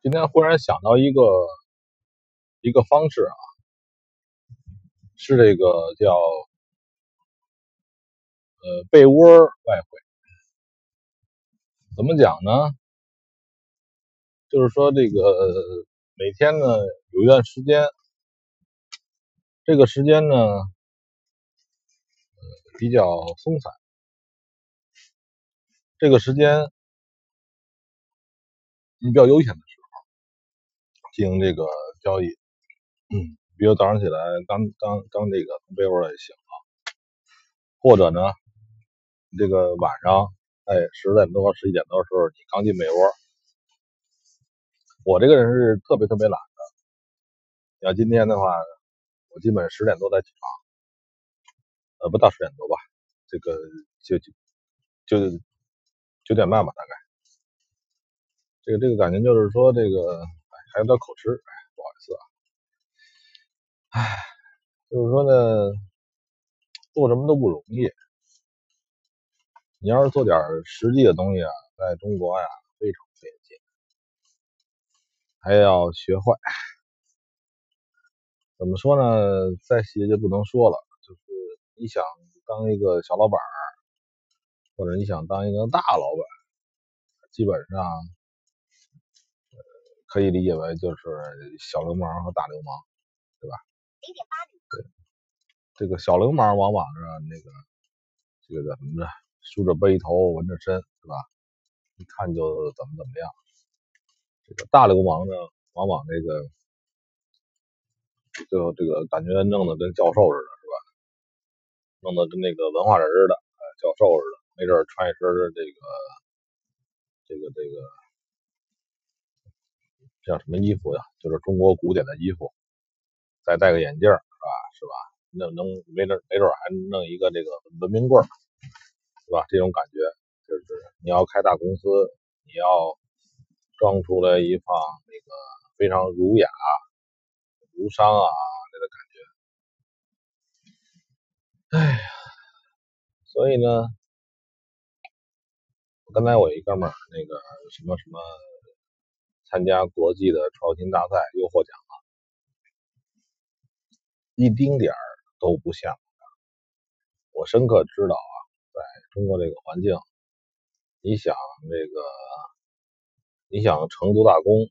今天忽然想到一个一个方式啊，是这个叫呃被窝外汇。怎么讲呢？就是说这个每天呢有一段时间，这个时间呢比较松散，这个时间你比较悠闲的。进行这个交易，嗯，比如早上起来刚刚刚这个从被窝里醒了，或者呢，这个晚上哎十点多十一点多的时候你刚进被窝，我这个人是特别特别懒的。你要今天的话，我基本十点多才起床，呃，不到十点多吧，这个就就就九点半吧，大概。这个这个感觉就是说这个。还有点口吃，不好意思啊。唉，就是说呢，做什么都不容易。你要是做点实际的东西啊，在中国呀非常费劲，还要学坏。怎么说呢？再细就不能说了。就是你想当一个小老板，或者你想当一个大老板，基本上。可以理解为就是小流氓和大流氓，对吧？零点八对，这个小流氓往往是那个这个叫什么着？梳着背头，纹着身，是吧？一看就怎么怎么样。这个大流氓呢，往往这个就这个感觉弄得跟教授似的，是吧？弄得跟那个文化人似的，教授似的，没准穿一身这个这个这个。像什么衣服呀？就是中国古典的衣服，再戴个眼镜，是吧？是吧？那能没准没准还弄一个这个文明棍，是吧？这种感觉就是你要开大公司，你要装出来一放那个非常儒雅、儒商啊那个感觉。哎呀，所以呢，刚才我一哥们儿那个什么什么。参加国际的创新大赛又获奖了，一丁点儿都不像。我深刻知道啊，在中国这个环境，你想这个，你想成多大功，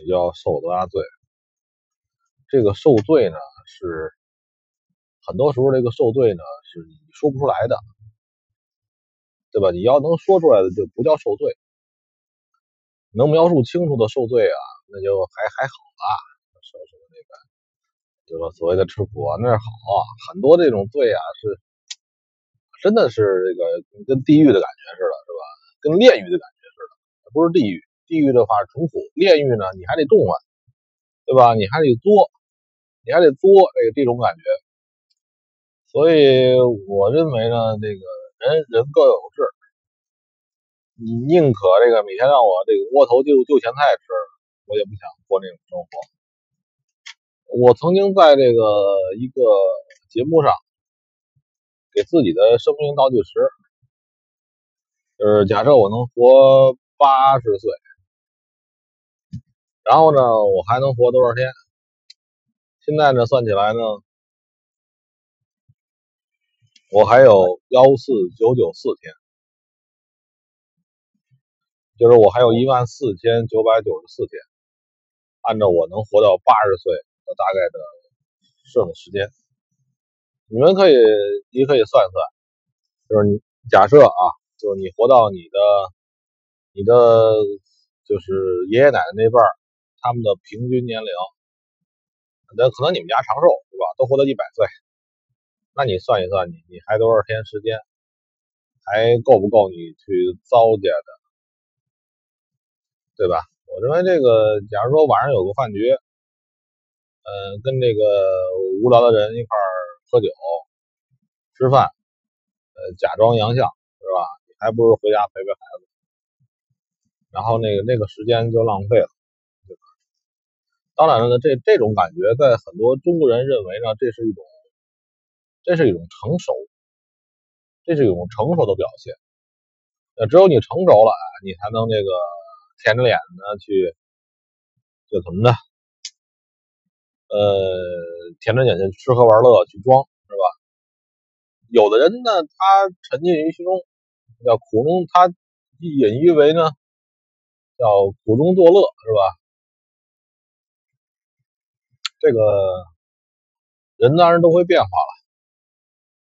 你就要受多大罪。这个受罪呢，是很多时候这个受罪呢，是你说不出来的，对吧？你要能说出来的，就不叫受罪。能描述清楚的受罪啊，那就还还好吧。说什么那个，就说所谓的吃苦啊，那是好啊。很多这种罪啊，是真的是这个跟地狱的感觉似的，是吧？跟炼狱的感觉似的，不是地狱。地狱的话是纯苦，炼狱呢，你还得动啊，对吧？你还得作，你还得作，这这种感觉。所以我认为呢，这个人人各有志。你宁可这个每天让我这个窝头就就咸菜吃，我也不想过那种生活。我曾经在这个一个节目上给自己的生命倒计时，就是假设我能活八十岁，然后呢，我还能活多少天？现在呢，算起来呢，我还有幺四九九四天。就是我还有一万四千九百九十四天，按照我能活到八十岁的大概的剩时间，你们可以，你可以算一算，就是你假设啊，就是你活到你的，你的就是爷爷奶奶那辈儿，他们的平均年龄，那可能你们家长寿是吧？都活到一百岁，那你算一算，你你还多少天时间，还够不够你去糟践的？对吧？我认为这个，假如说晚上有个饭局，嗯，跟这个无聊的人一块喝酒、吃饭，呃，假装洋相，是吧？你还不如回家陪陪孩子，然后那个那个时间就浪费了，对吧？当然了呢，这这种感觉在很多中国人认为呢，这是一种，这是一种成熟，这是一种成熟的表现。呃，只有你成熟了，你才能这个。舔着脸呢去，就怎么的，呃，舔着眼睛吃喝玩乐去装，是吧？有的人呢，他沉浸于其中，叫苦中，他隐喻为呢，叫苦中作乐，是吧？这个人当然都会变化了。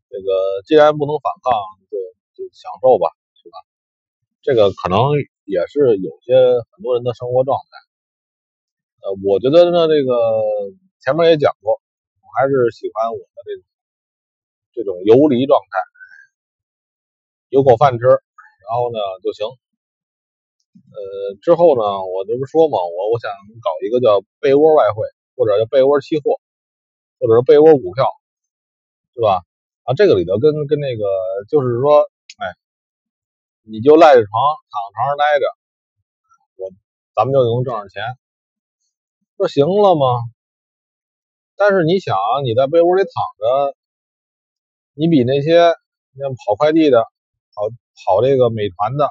这个既然不能反抗，就就享受吧，是吧？这个可能也是有些很多人的生活状态。呃，我觉得呢，这个前面也讲过，我还是喜欢我的这种这种游离状态，有口饭吃，然后呢就行。呃，之后呢，我这不说嘛，我我想搞一个叫被窝外汇，或者叫被窝期货，或者是被窝股票，是吧？啊，这个里头跟跟那个就是说，哎，你就赖着床，躺床上待着，我咱们就能挣上钱，不行了吗？但是你想，你在被窝里躺着，你比那些像跑快递的、跑跑这个美团的。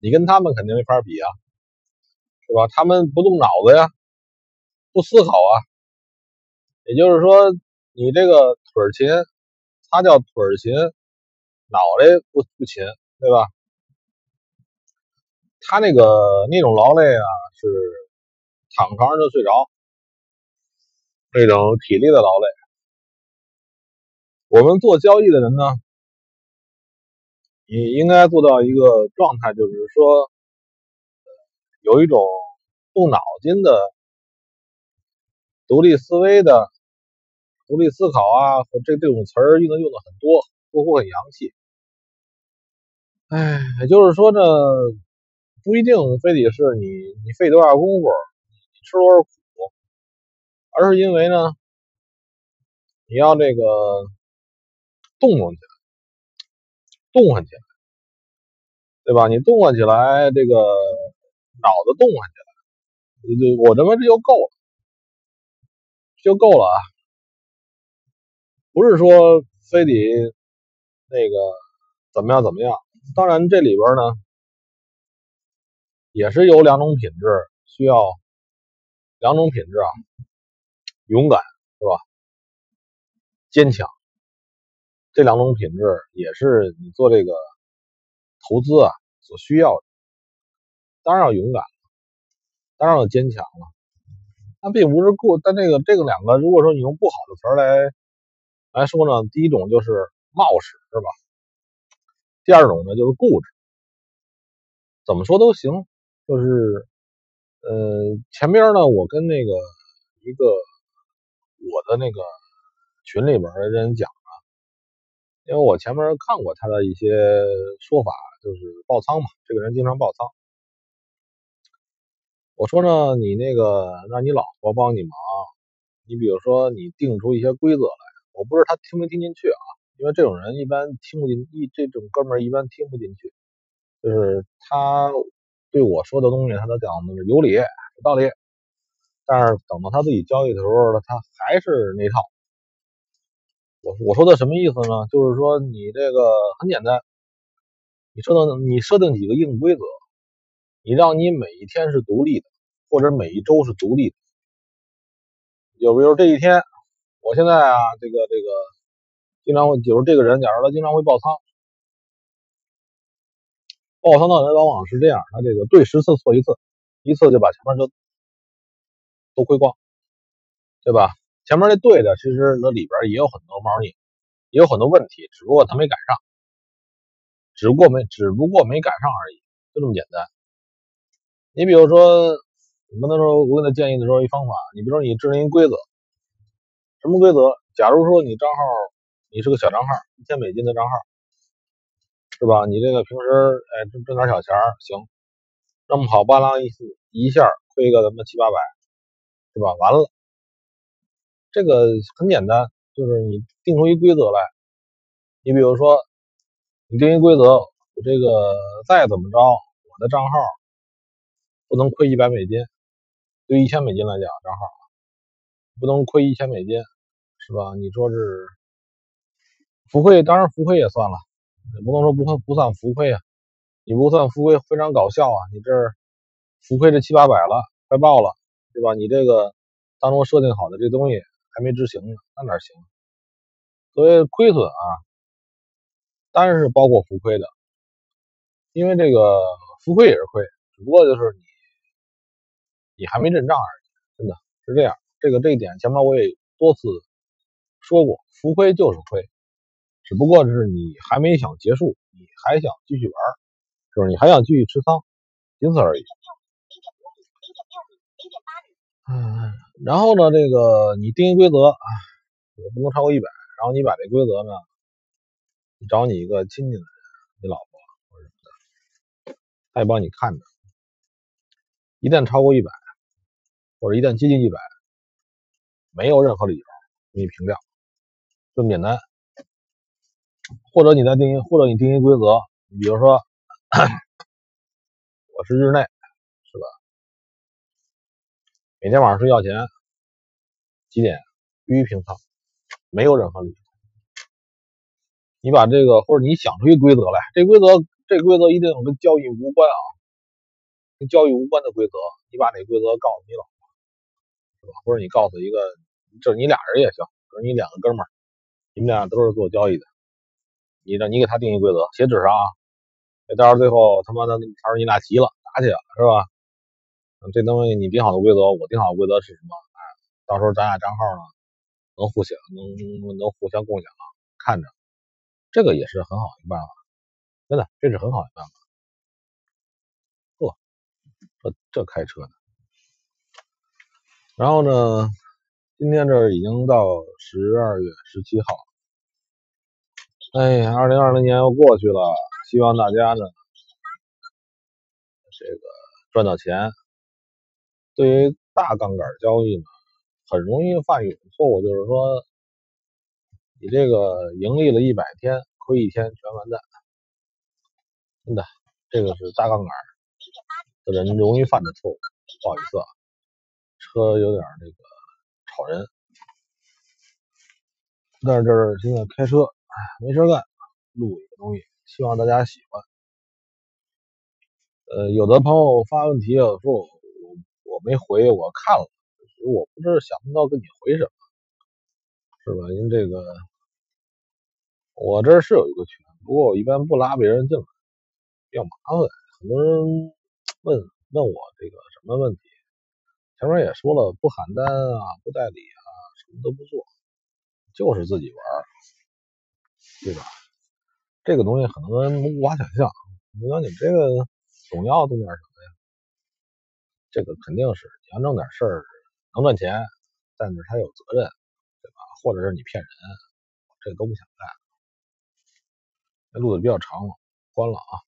你跟他们肯定没法比啊，是吧？他们不动脑子呀，不思考啊。也就是说，你这个腿勤，他叫腿勤，脑袋不不勤，对吧？他那个那种劳累啊，是躺床上就睡着，那种体力的劳累。我们做交易的人呢？你应该做到一个状态，就是说，有一种动脑筋的、独立思维的、独立思考啊，这这种词儿用的用的很多，似乎很洋气。哎，也就是说呢，不一定非得是你你费多少功夫，你吃多少苦，而是因为呢，你要这个动动起来。动换起来，对吧？你动换起来，这个脑子动换起来，就我认为这就够了，就够了啊！不是说非得那个怎么样怎么样。当然，这里边呢也是有两种品质，需要两种品质啊：勇敢，是吧？坚强。这两种品质也是你做这个投资啊所需要的。当然要勇敢，当然要坚强了。那并不是过，但这个这个两个，如果说你用不好的词儿来来说呢，第一种就是冒失，是吧？第二种呢就是固执。怎么说都行。就是呃，前边呢，我跟那个一个我的那个群里边的人讲。因为我前面看过他的一些说法，就是爆仓嘛，这个人经常爆仓。我说呢，你那个让你老婆帮你忙，你比如说你定出一些规则来，我不知道他听没听进去啊，因为这种人一般听不进，一这种哥们一般听不进去，就是他对我说的东西，他都讲的有理有道理，但是等到他自己交易的时候，他还是那套。我我说的什么意思呢？就是说你这个很简单，你设定你设定几个硬规则，你让你每一天是独立的，或者每一周是独立的。就比如这一天，我现在啊，这个这个经常会，比如这个人，假如他经常会爆仓，爆仓的人往往是这样，他这个对十次错一次，一次就把前面就都亏光，对吧？前面那对的，其实那里边也有很多猫腻，也有很多问题，只不过他没赶上，只不过没只不过没赶上而已，就这么简单。你比如说，你跟他说，我给他建议的时候一方法，你比如说你制定一规则，什么规则？假如说你账号你是个小账号，一千美金的账号，是吧？你这个平时哎挣挣点小钱行，那么好巴拉一一下亏个他妈七八百，是吧？完了。这个很简单，就是你定出一规则来。你比如说，你定一规则，我这个再怎么着，我的账号不能亏一百美金。对一千美金来讲，账号不能亏一千美金，是吧？你说是浮亏，当然浮亏也算了，也不能说不不不算浮亏啊。你不算浮亏，非常搞笑啊！你这浮亏这七八百了，快爆了，对吧？你这个当中设定好的这东西还没执行呢，那哪行？所谓亏损啊，当然是包括浮亏的，因为这个浮亏也是亏，只不过就是你你还没认账而已，真的是这样。这个这一点前面我也多次说过，浮亏就是亏，只不过是你还没想结束，你还想继续玩，就是你还想继续持仓，仅此而已。嗯，然后呢，这个你定义规则啊，不能超过一百，然后你把这规则呢，找你一个亲近的人，你老婆或者什么的，他也帮你看着，一旦超过一百，或者一旦接近一百。没有任何理由你平掉，这么简单。或者你再定义，或者你定义规则，比如说，我是日内，是吧？每天晚上睡觉前几点必须平仓，没有任何理由。你把这个，或者你想出一规则来，这规则这规则一定跟交易无关啊，跟交易无关的规则，你把这规则告诉你老婆，是吧？或者你告诉一个。就是你俩人也行，就是你两个哥们儿，你们俩都是做交易的，你让你给他定一规则，写纸上啊，别到时候最后他妈的，他说你俩急了，打起来了，是吧？这东西你定好的规则，我定好的规则是什么？哎，到时候咱俩账号呢，能互相能能互相共享，看着，这个也是很好的办法，真的，这是很好的办法。呵，这这开车呢，然后呢？今天这已经到十二月十七号，哎呀，二零二零年又过去了，希望大家呢，这个赚到钱。对于大杠杆交易呢，很容易犯一种错误，就是说，你这个盈利了一百天，亏一天全完蛋，真的，这个是大杠杆的人容易犯的错误。不好意思啊，车有点那个。吵人，但是这是现在开车，没事干，录一个东西，希望大家喜欢。呃，有的朋友发问题说我我没回，我看了，我不知道想不到跟你回什么，是吧？因为这个我这是有一个群，不过我一般不拉别人进来，比较麻烦。很多人问问我这个什么问题。前面也说了，不喊单啊，不代理啊，什么都不做，就是自己玩，对吧？这个东西很多人无法想象。我说你这个总要弄点什么呀？这个肯定是你要弄点事儿能赚钱，但是他有责任，对吧？或者是你骗人，这都不想干。录的比较长了，关了啊。